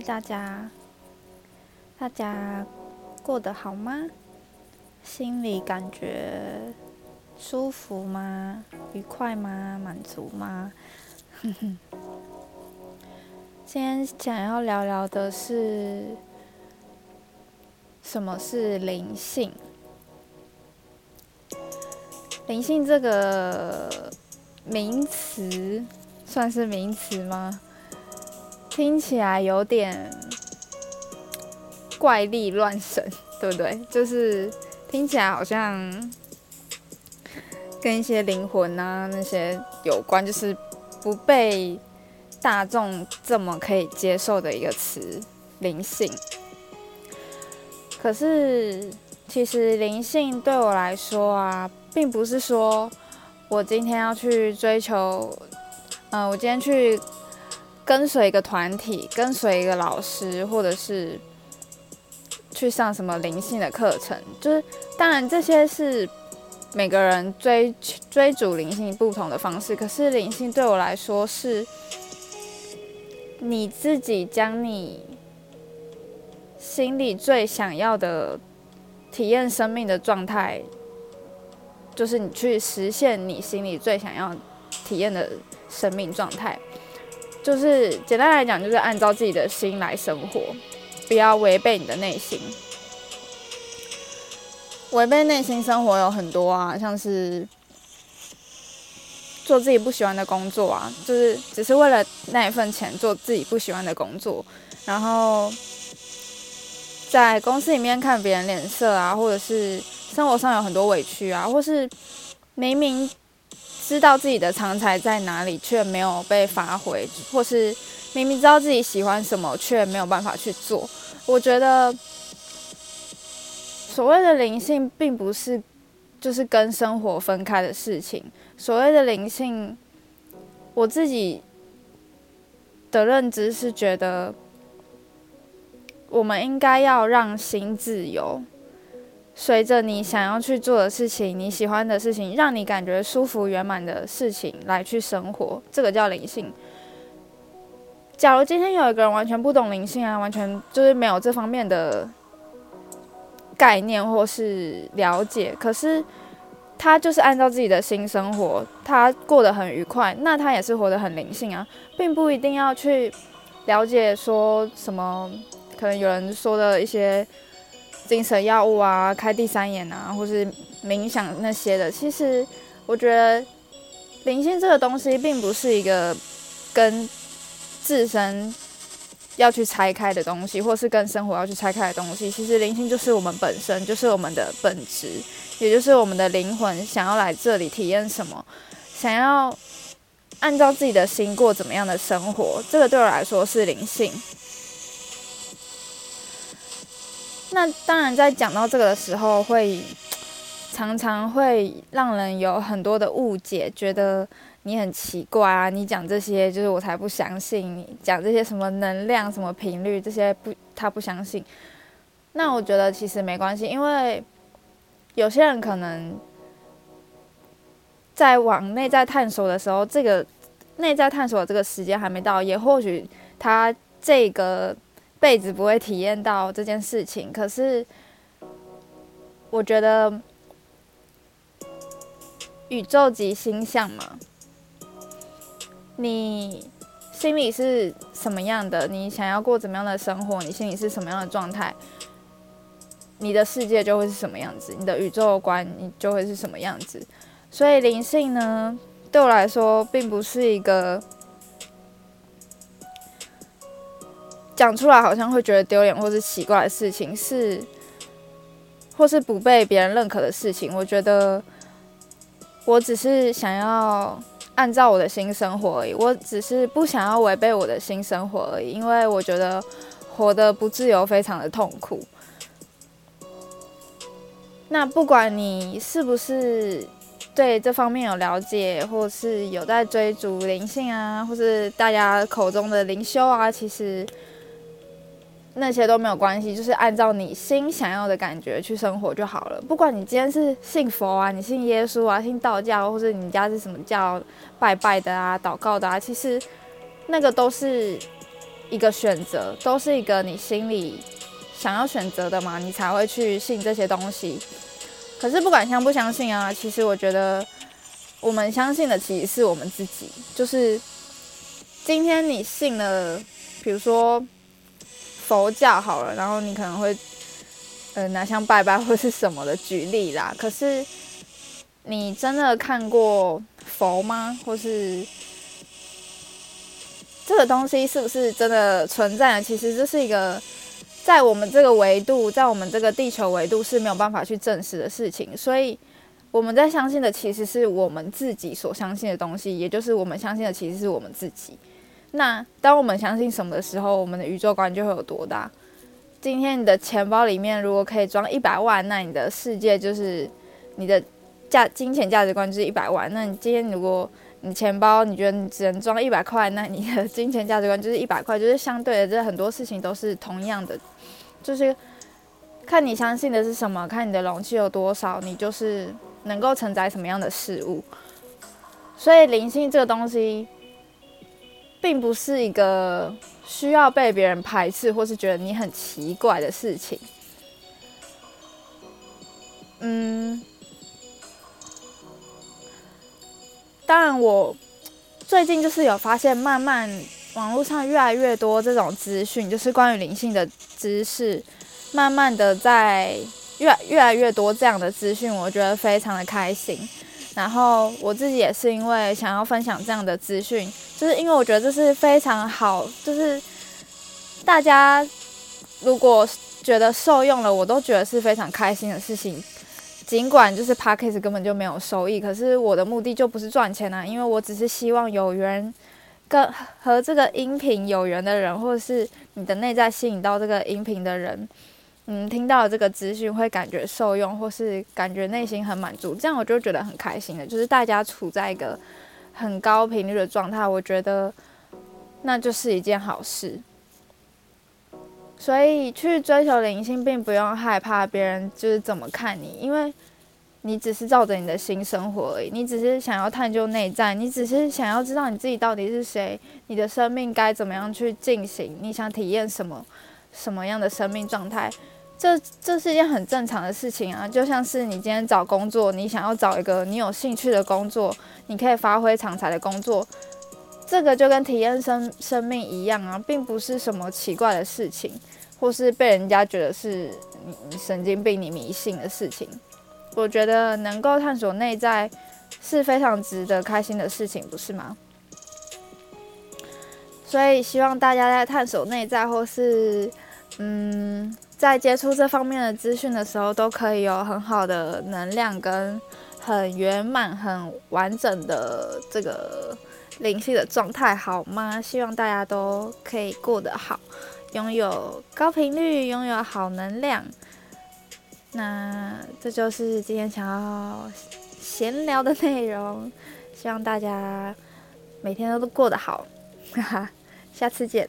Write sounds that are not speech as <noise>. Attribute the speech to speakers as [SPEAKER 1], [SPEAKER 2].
[SPEAKER 1] 大家，大家过得好吗？心里感觉舒服吗？愉快吗？满足吗？<laughs> 今天想要聊聊的是什么是灵性？灵性这个名词算是名词吗？听起来有点怪力乱神，对不对？就是听起来好像跟一些灵魂啊那些有关，就是不被大众这么可以接受的一个词——灵性。可是，其实灵性对我来说啊。并不是说我今天要去追求，嗯，我今天去跟随一个团体，跟随一个老师，或者是去上什么灵性的课程。就是当然这些是每个人追追逐灵性不同的方式。可是灵性对我来说，是你自己将你心里最想要的体验生命的状态。就是你去实现你心里最想要体验的生命状态，就是简单来讲，就是按照自己的心来生活，不要违背你的内心。违背内心生活有很多啊，像是做自己不喜欢的工作啊，就是只是为了那一份钱做自己不喜欢的工作，然后在公司里面看别人脸色啊，或者是。生活上有很多委屈啊，或是明明知道自己的长才在哪里，却没有被发挥，或是明明知道自己喜欢什么，却没有办法去做。我觉得所谓的灵性，并不是就是跟生活分开的事情。所谓的灵性，我自己的认知是觉得，我们应该要让心自由。随着你想要去做的事情，你喜欢的事情，让你感觉舒服圆满的事情来去生活，这个叫灵性。假如今天有一个人完全不懂灵性啊，完全就是没有这方面的概念或是了解，可是他就是按照自己的心生活，他过得很愉快，那他也是活得很灵性啊，并不一定要去了解说什么，可能有人说的一些。精神药物啊，开第三眼啊，或是冥想那些的，其实我觉得灵性这个东西并不是一个跟自身要去拆开的东西，或是跟生活要去拆开的东西。其实灵性就是我们本身，就是我们的本质，也就是我们的灵魂想要来这里体验什么，想要按照自己的心过怎么样的生活。这个对我来说是灵性。那当然，在讲到这个的时候，会 <tsk> 常常会让人有很多的误解，觉得你很奇怪啊！你讲这些，就是我才不相信你讲这些什么能量、什么频率这些不，他不相信。那我觉得其实没关系，因为有些人可能在往内在探索的时候，这个内在探索这个时间还没到，也或许他这个。辈子不会体验到这件事情，可是我觉得宇宙级星象嘛，你心里是什么样的？你想要过怎么样的生活？你心里是什么样的状态？你的世界就会是什么样子？你的宇宙观你就会是什么样子？所以灵性呢，对我来说，并不是一个。讲出来好像会觉得丢脸或是奇怪的事情，是或是不被别人认可的事情。我觉得我只是想要按照我的新生活而已，我只是不想要违背我的新生活而已。因为我觉得活得不自由非常的痛苦。那不管你是不是对这方面有了解，或是有在追逐灵性啊，或是大家口中的灵修啊，其实。那些都没有关系，就是按照你心想要的感觉去生活就好了。不管你今天是信佛啊，你信耶稣啊，信道教，或者你家是什么教拜拜的啊、祷告的啊，其实那个都是一个选择，都是一个你心里想要选择的嘛，你才会去信这些东西。可是不管相不相信啊，其实我觉得我们相信的其实是我们自己。就是今天你信了，比如说佛教好了，然后你可能会呃拿香拜拜或是什么的举例啦。可是你真的看过佛吗？或是？这个东西是不是真的存在呢？其实这是一个在我们这个维度，在我们这个地球维度是没有办法去证实的事情。所以我们在相信的其实是我们自己所相信的东西，也就是我们相信的其实是我们自己。那当我们相信什么的时候，我们的宇宙观就会有多大？今天你的钱包里面如果可以装一百万，那你的世界就是你的价金钱价值观就是一百万。那你今天如果你钱包，你觉得你只能装一百块，那你的金钱价值观就是一百块，就是相对的，这很多事情都是同样的，就是看你相信的是什么，看你的容器有多少，你就是能够承载什么样的事物。所以灵性这个东西，并不是一个需要被别人排斥或是觉得你很奇怪的事情。嗯。当然，我最近就是有发现，慢慢网络上越来越多这种资讯，就是关于灵性的知识，慢慢的在越越来越多这样的资讯，我觉得非常的开心。然后我自己也是因为想要分享这样的资讯，就是因为我觉得这是非常好，就是大家如果觉得受用了，我都觉得是非常开心的事情。尽管就是 p a c k a g e 根本就没有收益，可是我的目的就不是赚钱啊，因为我只是希望有缘跟和这个音频有缘的人，或者是你的内在吸引到这个音频的人，嗯，听到这个资讯会感觉受用，或是感觉内心很满足，这样我就觉得很开心的。就是大家处在一个很高频率的状态，我觉得那就是一件好事。所以去追求灵性，并不用害怕别人就是怎么看你，因为你只是照着你的心生活而已。你只是想要探究内在，你只是想要知道你自己到底是谁，你的生命该怎么样去进行，你想体验什么什么样的生命状态，这这是一件很正常的事情啊。就像是你今天找工作，你想要找一个你有兴趣的工作，你可以发挥长才的工作，这个就跟体验生生命一样啊，并不是什么奇怪的事情。或是被人家觉得是你你神经病、你迷信的事情，我觉得能够探索内在是非常值得开心的事情，不是吗？所以希望大家在探索内在，或是嗯，在接触这方面的资讯的时候，都可以有很好的能量跟很圆满、很完整的这个灵性的状态，好吗？希望大家都可以过得好。拥有高频率，拥有好能量，那这就是今天想要闲聊的内容。希望大家每天都过得好，哈哈，下次见。